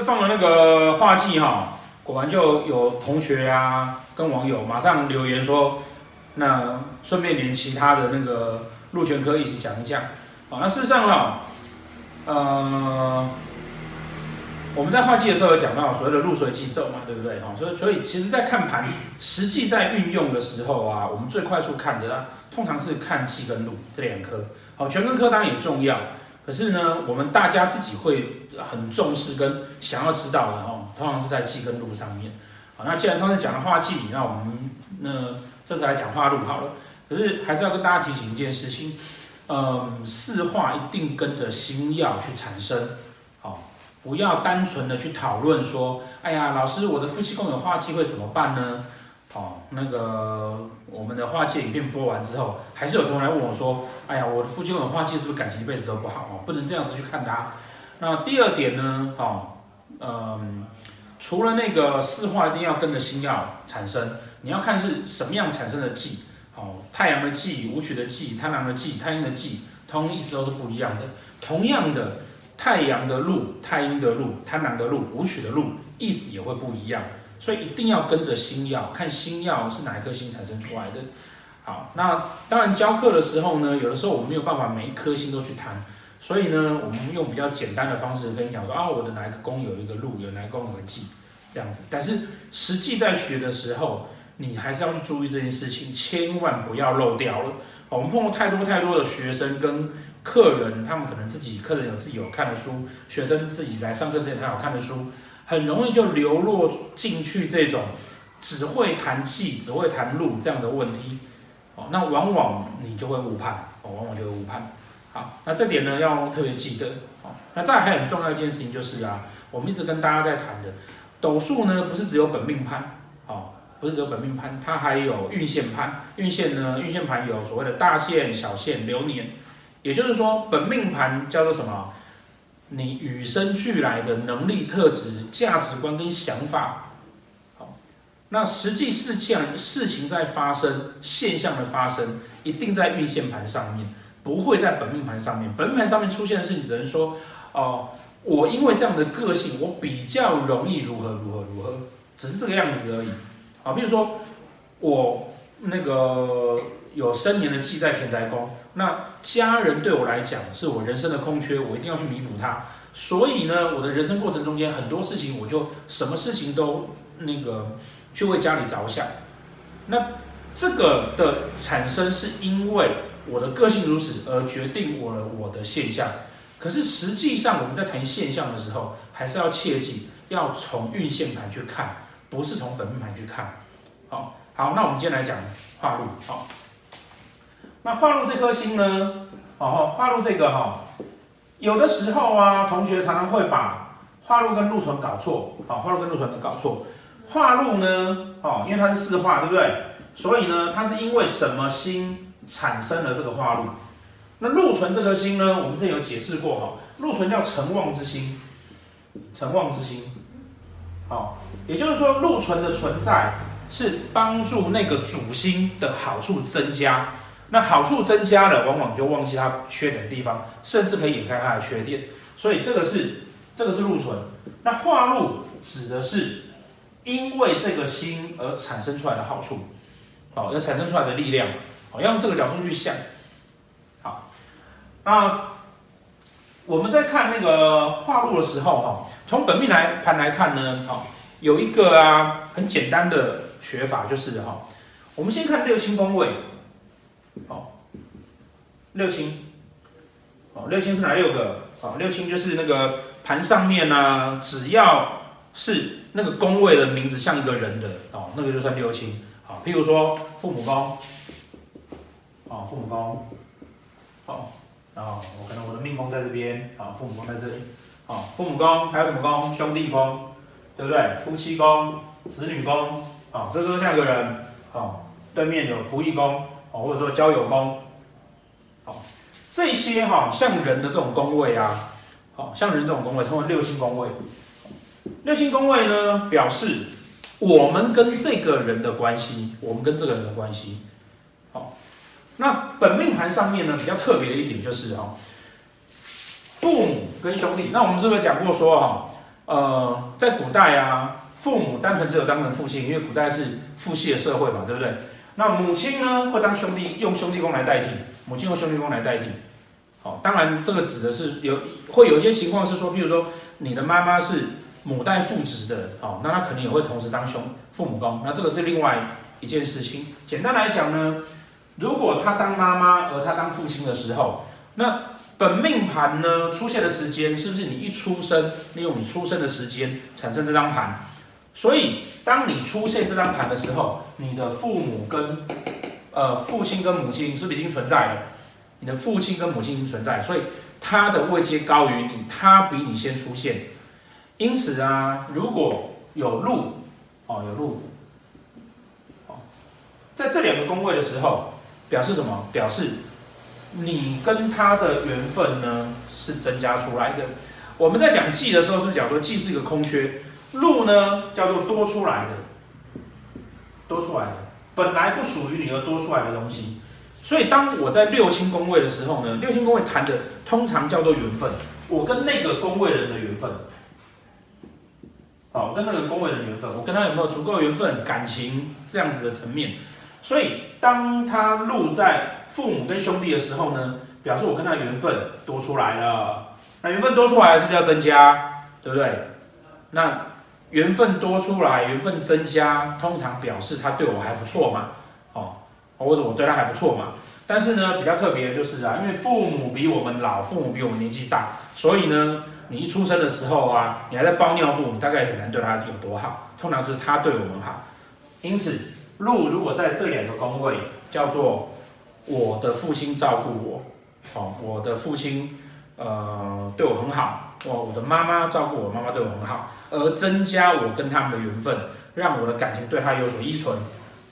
放了那个化忌哈，果然就有同学啊跟网友马上留言说，那顺便连其他的那个禄权科一起讲一下。好，那事实上哈，呃。我们在化忌的时候有讲到所谓的禄随忌咒嘛，对不对？哈，所以所以其实，在看盘实际在运用的时候啊，我们最快速看的啊，通常是看忌跟禄这两颗。好，全跟科当然也重要，可是呢，我们大家自己会很重视跟想要知道的哦，通常是在忌跟禄上面。好，那既然上次讲了化忌，那我们那这次来讲化禄好了。可是还是要跟大家提醒一件事情，嗯，四化一定跟着星曜去产生。不要单纯的去讨论说，哎呀，老师，我的夫妻宫有化忌会怎么办呢？哦，那个我们的化忌影片播完之后，还是有同学来问我说，哎呀，我的夫妻宫有化忌，是不是感情一辈子都不好？哦，不能这样子去看它。那第二点呢，哦，嗯，除了那个四化一定要跟着星曜产生，你要看是什么样产生的忌。哦，太阳的忌、武曲的忌、贪狼的忌、太阴的忌，通意思都是不一样的。同样的。太阳的禄、太阴的禄、贪狼的禄、武曲的禄，意思也会不一样，所以一定要跟着星曜，看星曜是哪一颗星产生出来的。好，那当然教课的时候呢，有的时候我们没有办法每一颗星都去谈，所以呢，我们用比较简单的方式跟你讲说啊，我的哪一个宫有一个路，有哪一个宫有个忌，这样子。但是实际在学的时候，你还是要去注意这件事情，千万不要漏掉了。我们碰到太多太多的学生跟。客人他们可能自己，客人有自己有看的书，学生自己来上课之前他有看的书，很容易就流落进去这种只会谈忌，只会谈路这样的问题，哦，那往往你就会误判，哦，往往就会误判。好，那这点呢要特别记得，好，那再还很重要一件事情就是啊，我们一直跟大家在谈的，斗数呢不是只有本命盘，哦，不是只有本命盘，它还有运线盘，运线呢，运线盘有所谓的大限、小限、流年。也就是说，本命盘叫做什么？你与生俱来的能力、特质、价值观跟想法。好，那实际事件、事情在发生、现象的发生，一定在运线盘上面，不会在本命盘上面。本命盘上面出现的事情，只能说，哦，我因为这样的个性，我比较容易如何如何如何，只是这个样子而已。好，比如说我那个有生年的忌在田宅宫。那家人对我来讲是我人生的空缺，我一定要去弥补它。所以呢，我的人生过程中间很多事情，我就什么事情都那个去为家里着想。那这个的产生是因为我的个性如此而决定我的我的现象。可是实际上我们在谈现象的时候，还是要切记要从运线盘去看，不是从本命盘去看。好，好，那我们今天来讲化禄。好。那化禄这颗星呢？哦，化禄这个哈，有的时候啊，同学常常会把化禄跟禄存搞错。好，化禄跟禄存都搞错。化禄呢，哦，因为它是四化，对不对？所以呢，它是因为什么星产生了这个化禄？那禄存这颗星呢，我们之前有解释过哈，禄存叫成旺之星，成旺之星。好，也就是说，禄存的存在是帮助那个主星的好处增加。那好处增加了，往往就忘记它缺点的地方，甚至可以掩盖它的缺点。所以这个是这个是禄存。那化禄指的是因为这个星而产生出来的好处，好，而产生出来的力量，好，要用这个角度去想。好，那我们在看那个化禄的时候，哈，从本命来盘来看呢，好，有一个啊很简单的学法，就是哈，我们先看六亲宫位。好，六亲，好，六亲是哪六个？好，六亲就是那个盘上面呢、啊，只要是那个宫位的名字像一个人的，哦，那个就算六亲。好，譬如说父母宫，啊，父母宫，好，然后我可能我的命宫在这边，好，父母宫在这里，好，父母宫还有什么宫？兄弟宫，对不对？夫妻宫、子女宫，啊，这都像个人，啊，对面有仆役宫。啊或者说交友宫，好，这些哈像人的这种宫位啊，好，像人这种宫位称为六亲宫位。六亲宫位呢，表示我们跟这个人的关系，我们跟这个人的关系。那本命盘上面呢，比较特别的一点就是哈，父母跟兄弟。那我们是不是讲过说哈，呃，在古代啊，父母单纯只有当成父亲，因为古代是父系的社会嘛，对不对？那母亲呢，会当兄弟，用兄弟宫来代替，母亲用兄弟宫来代替。好，当然这个指的是有会有一些情况是说，譬如说你的妈妈是母带父职的，哦，那她肯定也会同时当兄父母宫，那这个是另外一件事情。简单来讲呢，如果他当妈妈而他当父亲的时候，那本命盘呢出现的时间是不是你一出生，利用你出生的时间产生这张盘？所以当你出现这张盘的时候，你的父母跟呃父亲跟母亲是不是已经存在了？你的父亲跟母亲已经存在，所以他的位阶高于你，他比你先出现。因此啊，如果有禄哦，有禄哦，在这两个宫位的时候，表示什么？表示你跟他的缘分呢是增加出来的。我们在讲忌的时候，是讲说忌是一个空缺，禄呢叫做多出来的，多出来的，本来不属于你而多出来的东西。所以当我在六亲宫位的时候呢，六亲宫位谈的通常叫做缘分，我跟那个宫位人的缘分，好，跟那个宫位人的缘分，我跟他有没有足够缘分、感情这样子的层面。所以当他禄在父母跟兄弟的时候呢，表示我跟他缘分多出来了。那缘分多出来是不是要增加？对不对？那缘分多出来，缘分增加，通常表示他对我还不错嘛。哦或者我对他还不错嘛，但是呢，比较特别的就是啊，因为父母比我们老，父母比我们年纪大，所以呢，你一出生的时候啊，你还在包尿布，你大概很难对他有多好。通常就是他对我们好。因此，禄如果在这两个宫位，叫做我的父亲照顾我，哦，我的父亲呃对我很好，哦，我的妈妈照顾我，妈妈对我很好，而增加我跟他们的缘分，让我的感情对他有所依存。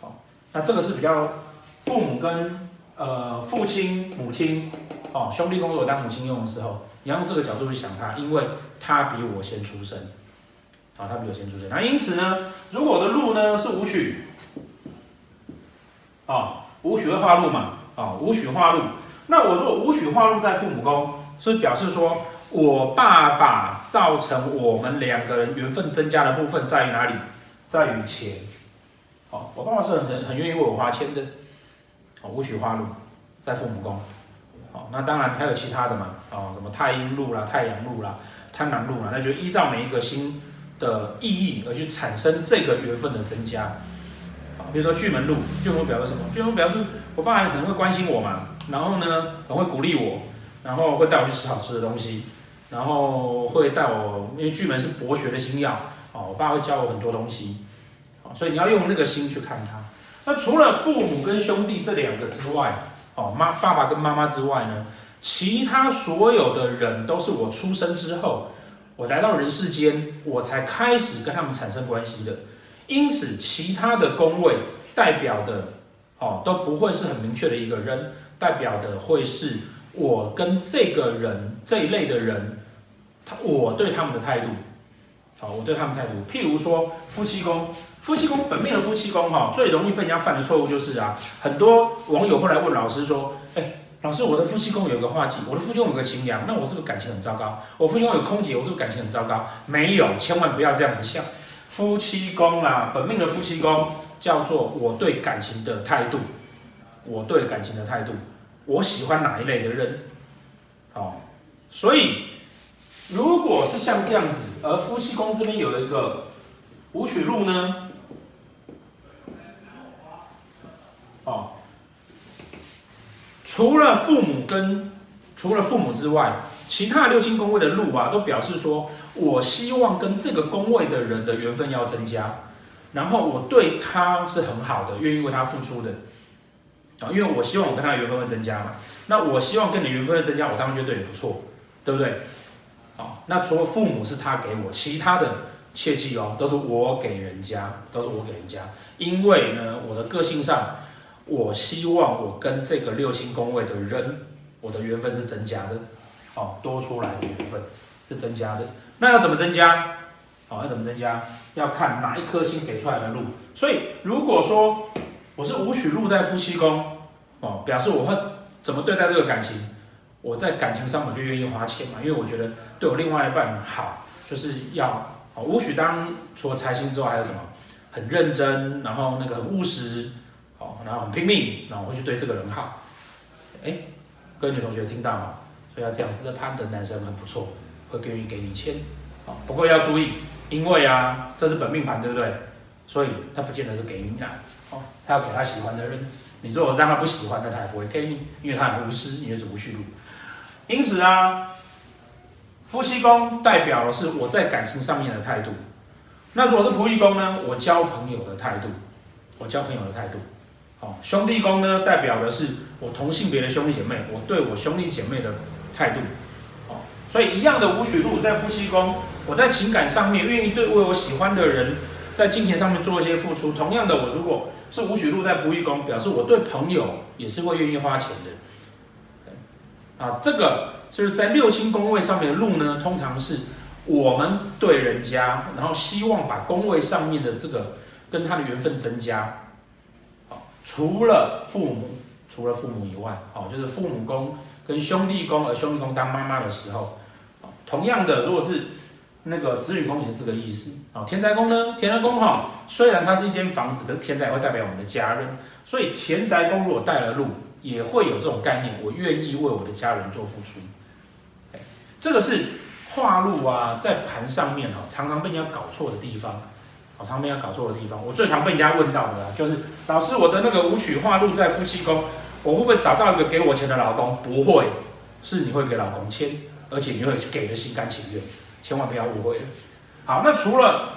哦，那这个是比较。父母跟呃父亲、母亲哦，兄弟宫如果当母亲用的时候，你要用这个角度去想他，因为他比我先出生，啊、他比我先出生。那因此呢，如果我的禄呢是武曲，啊，五曲化禄嘛，啊，五曲化禄。那我如果武曲化禄在父母宫，是表示说我爸爸造成我们两个人缘分增加的部分在于哪里？在于钱。哦，我爸爸是很很很愿意为我花钱的。哦，五曲化禄在父母宫，好，那当然还有其他的嘛，哦，什么太阴禄啦、太阳禄啦、贪狼禄啦，那就依照每一个星的意义而去产生这个缘分的增加，比如说巨门禄，巨门表示什么？巨门表示我爸爸可能会关心我嘛，然后呢，很会鼓励我，然后会带我去吃好吃的东西，然后会带我，因为巨门是博学的星曜，啊，我爸会教我很多东西，啊，所以你要用那个心去看它。那除了父母跟兄弟这两个之外，哦，妈爸爸跟妈妈之外呢，其他所有的人都是我出生之后，我来到人世间，我才开始跟他们产生关系的。因此，其他的宫位代表的，哦，都不会是很明确的一个人，代表的会是我跟这个人这一类的人，他我对他们的态度。好，我对他们态度，譬如说夫妻宫，夫妻宫本命的夫妻宫哈，最容易被人家犯的错误就是啊，很多网友会来问老师说，哎、老师，我的夫妻宫有个化忌，我的夫妻宫有个情梁，那我是不是感情很糟糕？我夫妻宫有空劫，我是不是感情很糟糕？没有，千万不要这样子想。夫妻宫啊，本命的夫妻宫叫做我对感情的态度，我对感情的态度，我喜欢哪一类的人？好，所以。如果是像这样子，而夫妻宫这边有了一个武曲禄呢？哦，除了父母跟除了父母之外，其他六星宫位的禄啊，都表示说我希望跟这个宫位的人的缘分要增加，然后我对他是很好的，愿意为他付出的啊，因为我希望我跟他缘分会增加嘛。那我希望跟你缘分会增加，我当然觉得对你不错，对不对？好那除了父母是他给我，其他的切记哦，都是我给人家，都是我给人家。因为呢，我的个性上，我希望我跟这个六星宫位的人，我的缘分是增加的，哦，多出来的缘分是增加的。那要怎么增加？哦，要怎么增加？要看哪一颗星给出来的路。所以如果说我是武曲禄在夫妻宫，哦，表示我会怎么对待这个感情？我在感情上我就愿意花钱嘛，因为我觉得对我另外一半好，就是要哦，武曲当除了财星之外，还有什么？很认真，然后那个很务实，哦，然后很拼命，然后我会去对这个人好。哎，各位女同学听到吗？所以要这样子的判断，男生很不错，会愿意给你钱。哦，不过要注意，因为啊，这是本命盘，对不对？所以他不见得是给你啦。哦，他要给他喜欢的人。你如果让他不喜欢，那他也不会给你，因为他很无私，因为是武曲禄。因此啊，夫妻宫代表的是我在感情上面的态度。那如果是仆役宫呢？我交朋友的态度，我交朋友的态度。好，兄弟宫呢，代表的是我同性别的兄弟姐妹，我对我兄弟姐妹的态度。所以一样的武曲禄在夫妻宫，我在情感上面愿意对为我喜欢的人，在金钱上面做一些付出。同样的，我如果是武曲禄在仆役宫，表示我对朋友也是会愿意花钱的。啊，这个就是在六亲宫位上面的禄呢，通常是。我们对人家，然后希望把宫位上面的这个跟他的缘分增加。除了父母，除了父母以外，好，就是父母宫跟兄弟宫，而兄弟宫当妈妈的时候，同样的，如果是那个子女宫也是这个意思。好，田宅宫呢，田宅宫哈，虽然它是一间房子，可是田宅会代表我们的家人，所以田宅宫如果带了禄，也会有这种概念，我愿意为我的家人做付出。这个是。化禄啊，在盘上面哈，常常被人家搞错的地方，常常被人家搞错的地方。我最常被人家问到的啊，就是老师，我的那个武曲化禄在夫妻宫，我会不会找到一个给我钱的老公？不会，是你会给老公签，而且你会给的心甘情愿，千万不要误会了。好，那除了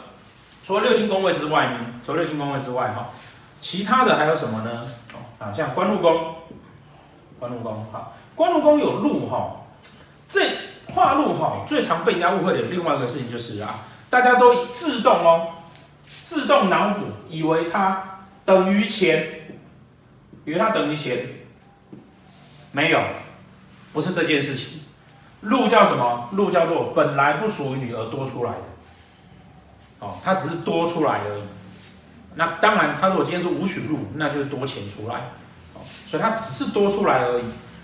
除了六亲宫位之外呢？除了六亲宫位之外哈，其他的还有什么呢？啊，像官禄宫，官禄宫好，官禄宫有禄哈，这。化禄哈，最常被人家误会的另外一个事情就是啊，大家都自动哦，自动脑补，以为它等于钱，以为它等于钱，没有，不是这件事情。路叫什么？路叫做本来不属于你而多出来的，哦，它只是多出来而已。那当然，它如果今天是五曲路，那就是多钱出来，哦，所以它只是多出来而已。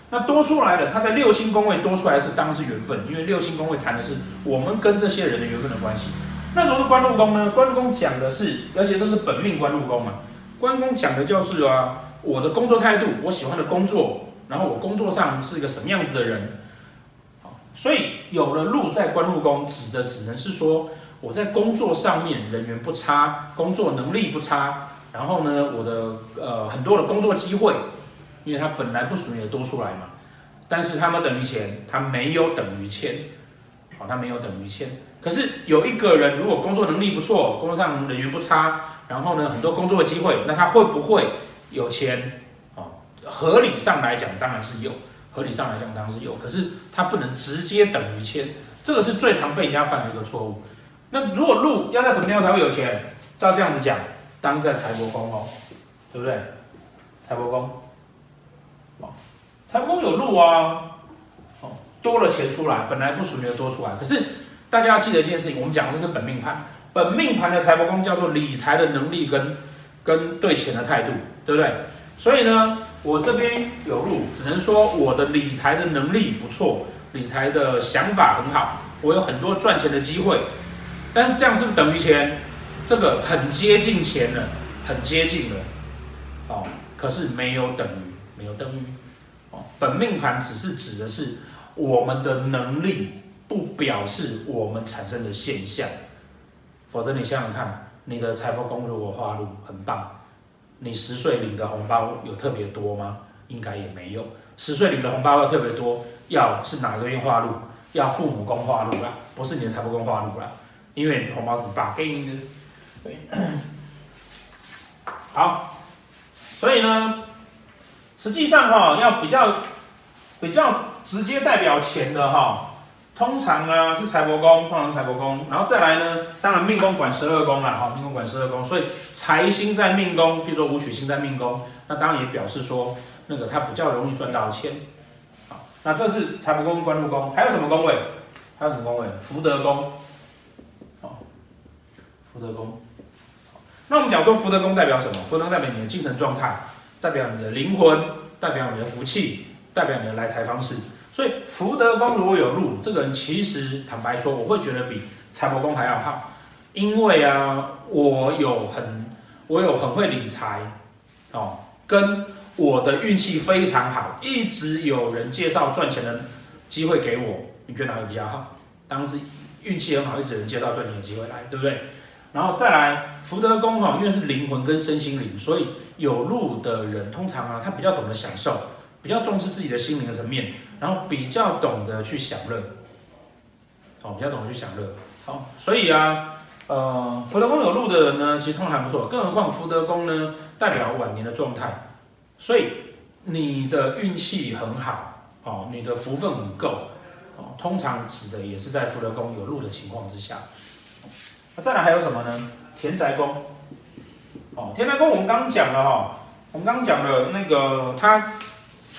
那多出来的，它在六星宫位多出来是当然是缘分，因为六星宫位谈的是我们跟这些人的缘分的关系。那如果是官禄宫呢？官禄宫讲的是，而且这是本命官禄宫嘛。官禄讲的就是啊，我的工作态度，我喜欢的工作，然后我工作上是一个什么样子的人。所以有了禄在官禄宫，指的只能是说我在工作上面人缘不差，工作能力不差，然后呢，我的呃很多的工作机会。因为它本来不属于的多出来嘛，但是它们等于钱，它没有等于钱，好，它没有等于钱。可是有一个人如果工作能力不错，工作上人缘不差，然后呢很多工作机会，那他会不会有钱？哦，合理上来讲当然是有，合理上来讲当然是有，可是它不能直接等于钱，这个是最常被人家犯的一个错误。那如果路要在什么地方才会有钱？照这样子讲，当然在财帛宫哦，对不对？财帛宫。哦财帛宫有路啊，哦，多了钱出来，本来不属于的多出来。可是大家要记得一件事情，我们讲的这是本命盘，本命盘的财帛宫叫做理财的能力跟跟对钱的态度，对不对？所以呢，我这边有路，只能说我的理财的能力不错，理财的想法很好，我有很多赚钱的机会。但是这样是不是等于钱？这个很接近钱了，很接近了，哦，可是没有等于，没有等于。哦本命盘只是指的是我们的能力，不表示我们产生的现象。否则你想想看，你的财帛宫如果化禄很棒，你十岁领的红包有特别多吗？应该也没有。十岁领的红包要特别多，要是哪个边化禄？要父母宫化禄啦，不是你的财帛宫化禄啦，因为红包是你爸给你的。好，所以呢。实际上哈，要比较比较直接代表钱的哈，通常呢是财帛宫，通常财帛宫，然后再来呢，当然命宫管十二宫了哈，命宫管十二宫，所以财星在命宫，譬如说武曲星在命宫，那当然也表示说那个他比较容易赚到钱。好，那这是财帛宫、官禄宫，还有什么宫位？还有什么宫位？福德宫。好，福德宫。那我们讲说福德宫代表什么？福德宫代表你的精神状态。代表你的灵魂，代表你的福气，代表你的来财方式。所以福德宫如果有禄，这个人其实坦白说，我会觉得比财帛宫还要好，因为啊，我有很我有很会理财哦，跟我的运气非常好，一直有人介绍赚钱的机会给我，你觉得哪个比较好？当时运气很好，一直有人介绍赚钱的机会来，对不对？然后再来福德宫哈，因为是灵魂跟身心灵，所以有禄的人通常啊，他比较懂得享受，比较重视自己的心灵的层面，然后比较懂得去享乐，哦，比较懂得去享乐。好，所以啊，呃，福德宫有禄的人呢，其实通常还不错，更何况福德宫呢，代表晚年的状态，所以你的运气很好，哦，你的福分很够，哦，通常指的也是在福德宫有禄的情况之下。那再来还有什么呢？田宅宫，哦，田宅宫我们刚刚讲了哈，我们刚刚讲了那个，它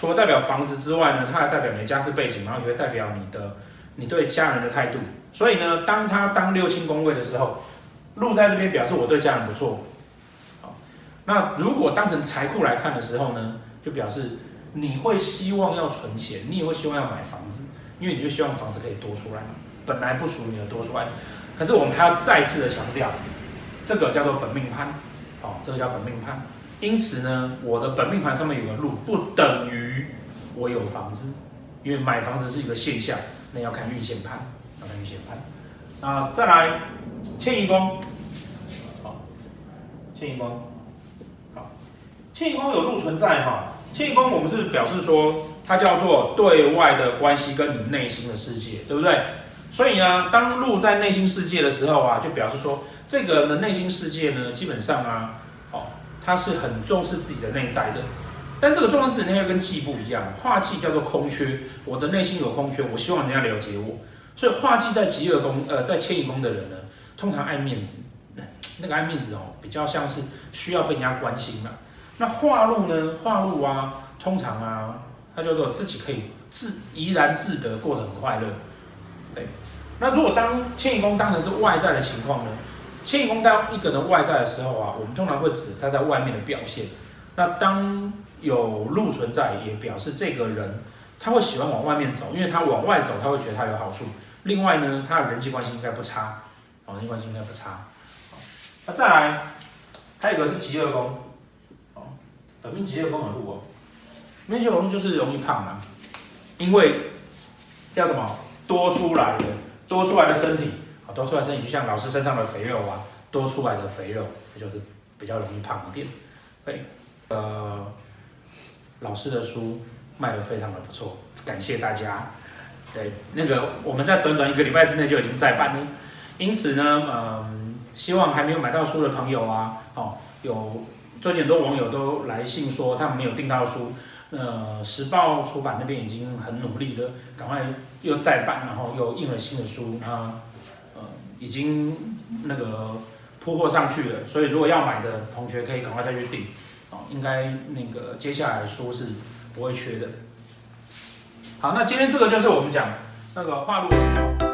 除了代表房子之外呢，它还代表你的家世背景，然后也会代表你的你对家人的态度。所以呢，当它当六亲宫位的时候，禄在这边表示我对家人不错。好，那如果当成财库来看的时候呢，就表示你会希望要存钱，你也会希望要买房子，因为你就希望房子可以多出来，本来不属于你的多出来。可是我们还要再次的强调，这个叫做本命盘，哦，这个叫本命盘。因此呢，我的本命盘上面有个禄，不等于我有房子，因为买房子是一个现象，那要看运限盘，要看运限盘。啊，再来迁移宫，好，迁移宫，好，迁移宫有禄存在哈，迁移宫我们是表示说，它叫做对外的关系跟你内心的世界，对不对？所以呢，当禄在内心世界的时候啊，就表示说，这个人的内心世界呢，基本上啊，他是很重视自己的内在的。但这个重视自己内在跟忌不一样，化忌叫做空缺，我的内心有空缺，我希望人家了解我。所以化忌在疾厄宫，呃，在迁移宫的人呢，通常爱面子，那个爱面子哦，比较像是需要被人家关心嘛。那化禄呢，化禄啊，通常啊，他叫做自己可以自怡然自得，过得很快乐。对，那如果当迁移宫当成是外在的情况呢？迁移宫当一个人外在的时候啊，我们通常会指他在外面的表现。那当有禄存在，也表示这个人他会喜欢往外面走，因为他往外走，他会觉得他有好处。另外呢，他的人际关系应该不差，哦，人际关系应该不差。那再来，还有一个是疾厄宫，哦，本命疾厄宫的禄哦，命疾厄宫就是容易胖嘛，因为叫什么？多出来的，多出来的身体，多出来的身体就像老师身上的肥肉啊，多出来的肥肉，就是比较容易胖一点。对，呃，老师的书卖得非常的不错，感谢大家。对，那个我们在短短一个礼拜之内就已经再版了，因此呢，嗯、希望还没有买到书的朋友啊，哦，有最近很多网友都来信说他们没有订到书。呃，时报出版那边已经很努力的，赶快又再版，然后又印了新的书，然后呃，已经那个铺货上去了。所以如果要买的同学可以赶快再去订，哦，应该那个接下来书是不会缺的。好，那今天这个就是我们讲那个画路。